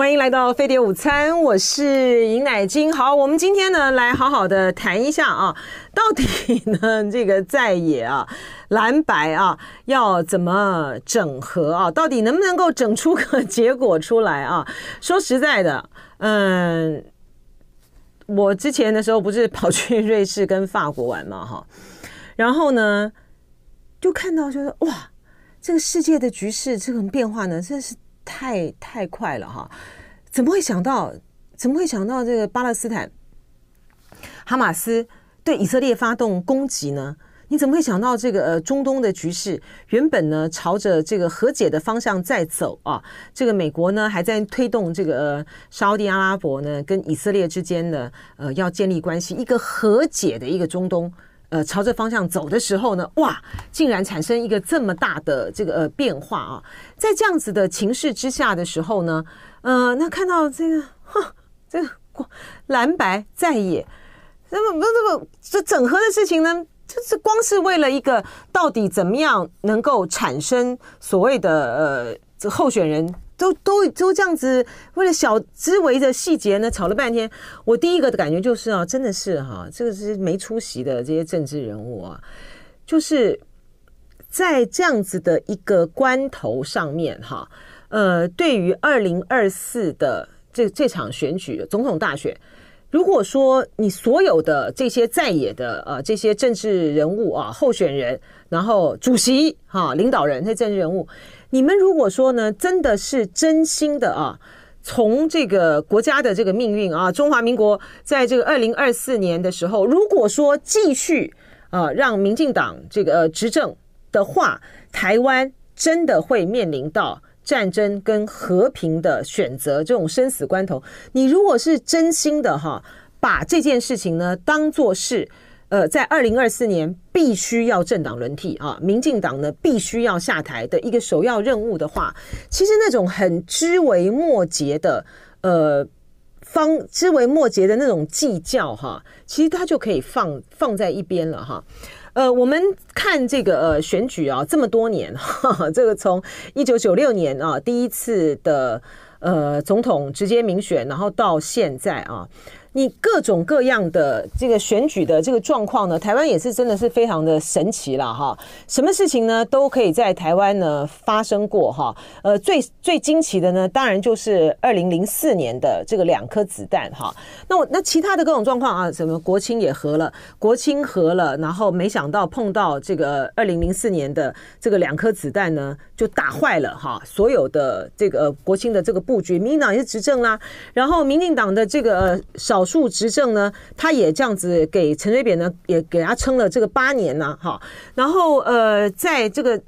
欢迎来到飞碟午餐，我是尹乃金。好，我们今天呢来好好的谈一下啊，到底呢这个在野啊蓝白啊要怎么整合啊？到底能不能够整出个结果出来啊？说实在的，嗯，我之前的时候不是跑去瑞士跟法国玩嘛，哈，然后呢就看到就是哇，这个世界的局势这种变化呢，真是。太太快了哈！怎么会想到？怎么会想到这个巴勒斯坦哈马斯对以色列发动攻击呢？你怎么会想到这个呃中东的局势原本呢朝着这个和解的方向在走啊？这个美国呢还在推动这个呃沙地阿拉伯呢跟以色列之间呢呃要建立关系，一个和解的一个中东。呃，朝着方向走的时候呢，哇，竟然产生一个这么大的这个呃变化啊！在这样子的情势之下的时候呢，呃，那看到这个，哈，这个光蓝白在野，那么不这么这整合的事情呢，就是光是为了一个到底怎么样能够产生所谓的呃这候选人。都都都这样子，为了小枝微的细节呢，吵了半天。我第一个的感觉就是啊，真的是哈、这个是没出息的这些政治人物啊，就是在这样子的一个关头上面哈，呃，对于二零二四的这这场选举总统大选，如果说你所有的这些在野的呃这些政治人物啊候选人，然后主席哈领导人这些政治人物。你们如果说呢，真的是真心的啊，从这个国家的这个命运啊，中华民国在这个二零二四年的时候，如果说继续啊让民进党这个执政的话，台湾真的会面临到战争跟和平的选择这种生死关头。你如果是真心的哈，把这件事情呢当做是。呃，在二零二四年必须要政党轮替啊，民进党呢必须要下台的一个首要任务的话，其实那种很枝微末节的呃方枝微末节的那种计较哈，其实它就可以放放在一边了哈。呃，我们看这个呃选举啊，这么多年哈，这个从一九九六年啊第一次的呃总统直接民选，然后到现在啊。你各种各样的这个选举的这个状况呢，台湾也是真的是非常的神奇了哈。什么事情呢都可以在台湾呢发生过哈。呃，最最惊奇的呢，当然就是二零零四年的这个两颗子弹哈。那我那其他的各种状况啊，什么国庆也合了，国庆合了，然后没想到碰到这个二零零四年的这个两颗子弹呢，就打坏了哈所有的这个国庆的这个布局。民进党也是执政啦，然后民进党的这个少。少数执政呢，他也这样子给陈水扁呢，也给他撑了这个八年呢，哈。然后呃，在这个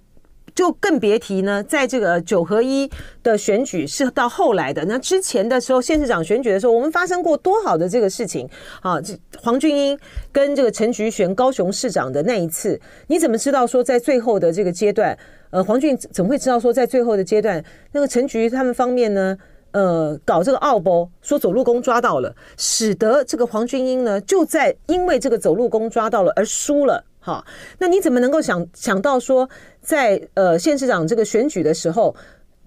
就更别提呢，在这个九合一的选举是到后来的。那之前的时候，县市长选举的时候，我们发生过多好的这个事情啊！这黄俊英跟这个陈菊选高雄市长的那一次，你怎么知道说在最后的这个阶段，呃，黄俊怎么会知道说在最后的阶段，那个陈菊他们方面呢？呃，搞这个奥博，说走路工抓到了，使得这个黄俊英呢，就在因为这个走路工抓到了而输了。哈，那你怎么能够想想到说在，在呃县市长这个选举的时候，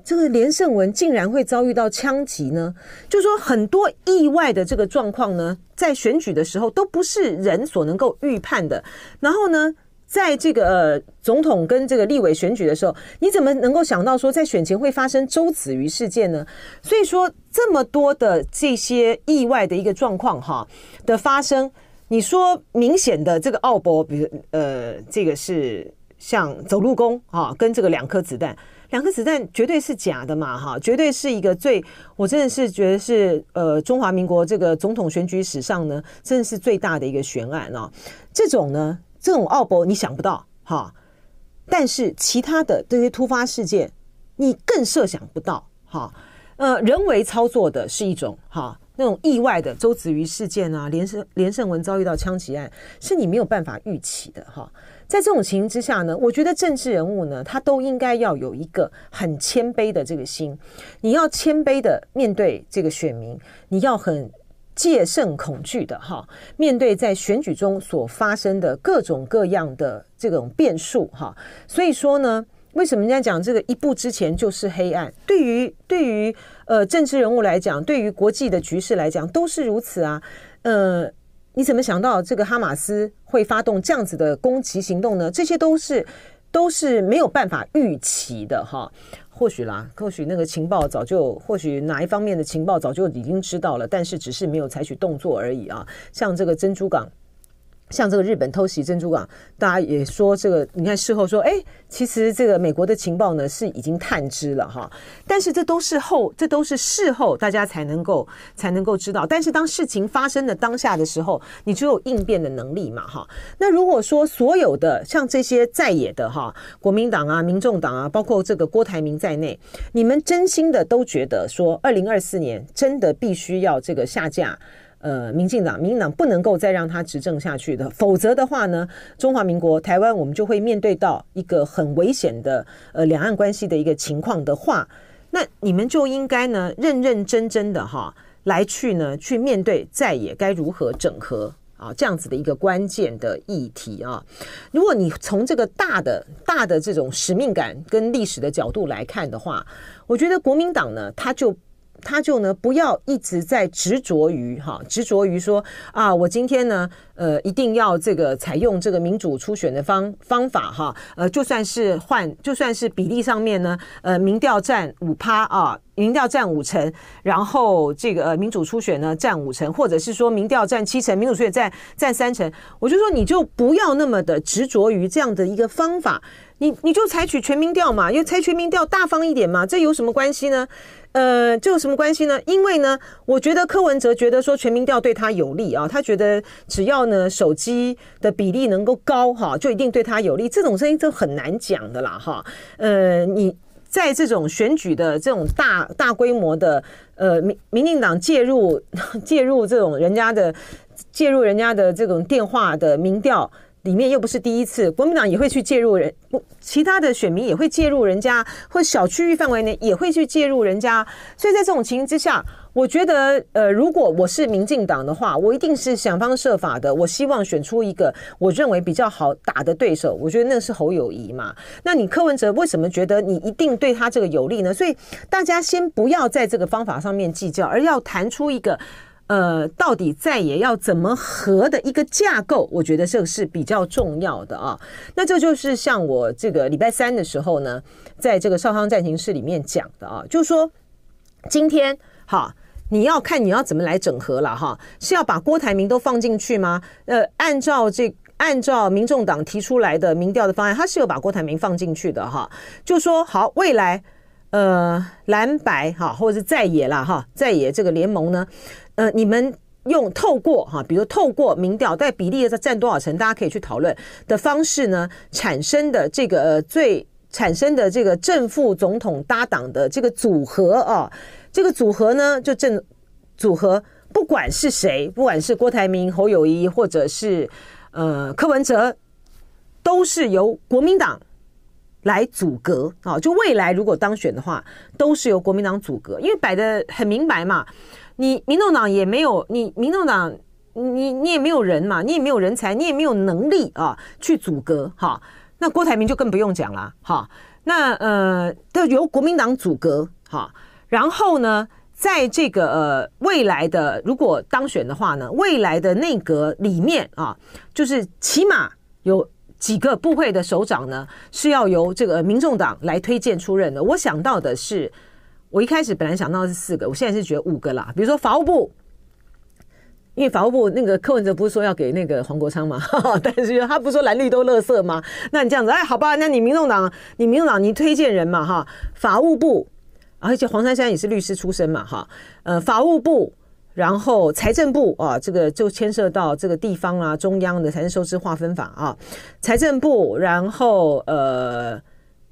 这个连胜文竟然会遭遇到枪击呢？就说很多意外的这个状况呢，在选举的时候都不是人所能够预判的。然后呢，在这个呃总统跟这个立委选举的时候，你怎么能够想到说在选前会发生周子瑜事件呢？所以说这么多的这些意外的一个状况哈的发生，你说明显的这个奥博，比如呃这个是像走路工啊，跟这个两颗子弹，两颗子弹绝对是假的嘛哈，绝对是一个最我真的是觉得是呃中华民国这个总统选举史上呢，真的是最大的一个悬案啊，这种呢。这种奥博你想不到哈，但是其他的这些突发事件你更设想不到哈。呃，人为操作的是一种哈，那种意外的周子瑜事件啊，连胜连胜文遭遇到枪击案，是你没有办法预期的哈。在这种情形之下呢，我觉得政治人物呢，他都应该要有一个很谦卑的这个心，你要谦卑的面对这个选民，你要很。戒慎恐惧的哈，面对在选举中所发生的各种各样的这种变数哈，所以说呢，为什么人家讲这个一步之前就是黑暗？对于对于呃政治人物来讲，对于国际的局势来讲，都是如此啊。呃，你怎么想到这个哈马斯会发动这样子的攻击行动呢？这些都是都是没有办法预期的哈。或许啦，或许那个情报早就，或许哪一方面的情报早就已经知道了，但是只是没有采取动作而已啊。像这个珍珠港。像这个日本偷袭珍珠港，大家也说这个，你看事后说，哎，其实这个美国的情报呢是已经探知了哈，但是这都是后，这都是事后大家才能够才能够知道。但是当事情发生的当下的时候，你只有应变的能力嘛哈。那如果说所有的像这些在野的哈，国民党啊、民众党啊，包括这个郭台铭在内，你们真心的都觉得说，二零二四年真的必须要这个下架。呃，民进党、民进党不能够再让他执政下去的，否则的话呢，中华民国台湾我们就会面对到一个很危险的呃两岸关系的一个情况的话，那你们就应该呢认认真真的哈来去呢去面对在野该如何整合啊这样子的一个关键的议题啊。如果你从这个大的大的这种使命感跟历史的角度来看的话，我觉得国民党呢他就。他就呢，不要一直在执着于哈，执着于说啊，我今天呢，呃，一定要这个采用这个民主初选的方方法哈，呃，就算是换，就算是比例上面呢，呃，民调占五趴啊，民调占五成，然后这个民主初选呢占五成，或者是说民调占七成，民主初选占占三成，我就说你就不要那么的执着于这样的一个方法，你你就采取全民调嘛，因为采全民调大方一点嘛，这有什么关系呢？呃，这有什么关系呢？因为呢，我觉得柯文哲觉得说全民调对他有利啊，他觉得只要呢手机的比例能够高哈，就一定对他有利。这种声音就很难讲的啦哈。呃，你在这种选举的这种大大规模的呃民民进党介入介入这种人家的介入人家的这种电话的民调。里面又不是第一次，国民党也会去介入人，其他的选民也会介入人家，或小区域范围内也会去介入人家。所以在这种情形之下，我觉得，呃，如果我是民进党的话，我一定是想方设法的，我希望选出一个我认为比较好打的对手。我觉得那是侯友谊嘛。那你柯文哲为什么觉得你一定对他这个有利呢？所以大家先不要在这个方法上面计较，而要谈出一个。呃，到底在也要怎么合的一个架构，我觉得这个是比较重要的啊。那这就是像我这个礼拜三的时候呢，在这个少康战情室里面讲的啊，就是说今天好，你要看你要怎么来整合了哈，是要把郭台铭都放进去吗？呃，按照这按照民众党提出来的民调的方案，他是有把郭台铭放进去的哈，就说好未来呃蓝白哈，或者是在野啦哈，在野这个联盟呢。呃，你们用透过哈，比如透过民调，在比例的占多少成，大家可以去讨论的方式呢，产生的这个呃最产生的这个正副总统搭档的这个组合啊，这个组合呢，就正组合，不管是谁，不管是郭台铭、侯友宜，或者是呃柯文哲，都是由国民党来组阁啊。就未来如果当选的话，都是由国民党组阁，因为摆得很明白嘛。你民众党也没有，你民众党，你你也没有人嘛，你也没有人才，你也没有能力啊，去组阁哈。那郭台铭就更不用讲了哈。那呃，都由国民党组阁哈。然后呢，在这个呃未来的如果当选的话呢，未来的内阁里面啊，就是起码有几个部会的首长呢，是要由这个民众党来推荐出任的。我想到的是。我一开始本来想到是四个，我现在是觉得五个啦。比如说法务部，因为法务部那个柯文哲不是说要给那个黄国昌嘛，但是他不是说蓝绿都乐色吗？那你这样子，哎，好吧，那你民众党，你民众党，你推荐人嘛，哈，法务部，而且黄珊珊也是律师出身嘛，哈，呃，法务部，然后财政部啊，这个就牵涉到这个地方啊，中央的财政收支划分法啊，财政部，然后呃，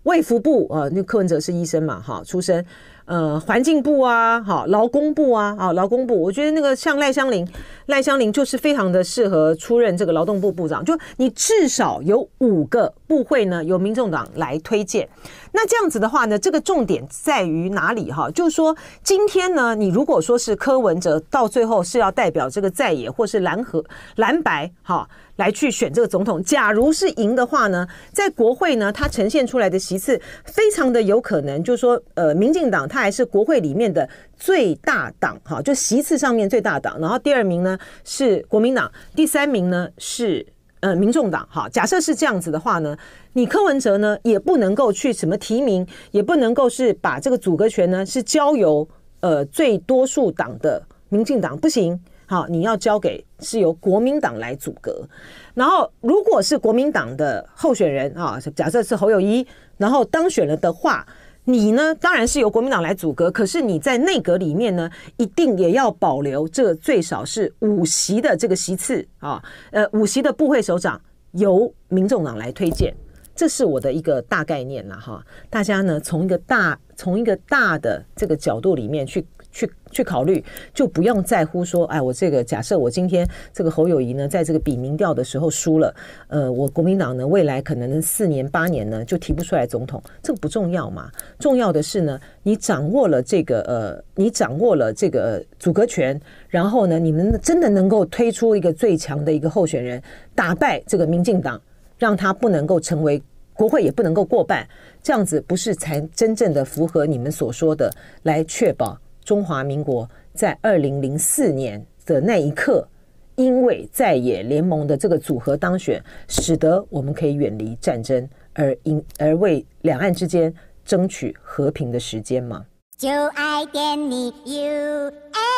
卫福部啊，那柯文哲是医生嘛，哈，出身。呃，环境部啊，好，劳工部啊，啊，劳工部，我觉得那个像赖香林，赖香林就是非常的适合出任这个劳动部部长。就你至少有五个部会呢，由民众党来推荐。那这样子的话呢，这个重点在于哪里哈？就是说，今天呢，你如果说是柯文哲，到最后是要代表这个在野或是蓝和蓝白哈来去选这个总统。假如是赢的话呢，在国会呢，它呈现出来的席次非常的有可能，就是说，呃，民进党它还是国会里面的最大党，哈，就席次上面最大党。然后第二名呢是国民党，第三名呢是呃民众党，哈。假设是这样子的话呢，你柯文哲呢也不能够去什么提名，也不能够是把这个组阁权呢是交由呃最多数党的民进党，不行。好，你要交给是由国民党来组阁，然后如果是国民党的候选人啊，假设是侯友宜，然后当选了的话，你呢当然是由国民党来组阁，可是你在内阁里面呢，一定也要保留这最少是五席的这个席次啊，呃，五席的部会首长由民众党来推荐，这是我的一个大概念了哈，大家呢从一个大从一个大的这个角度里面去。去去考虑，就不用在乎说，哎，我这个假设我今天这个侯友谊呢，在这个比民调的时候输了，呃，我国民党呢未来可能四年八年呢就提不出来总统，这个不重要嘛。重要的是呢，你掌握了这个呃，你掌握了这个组阁权，然后呢，你们真的能够推出一个最强的一个候选人，打败这个民进党，让他不能够成为国会也不能够过半，这样子不是才真正的符合你们所说的来确保。中华民国在二零零四年的那一刻，因为在野联盟的这个组合当选，使得我们可以远离战争，而因而为两岸之间争取和平的时间吗？就爱点你 UFO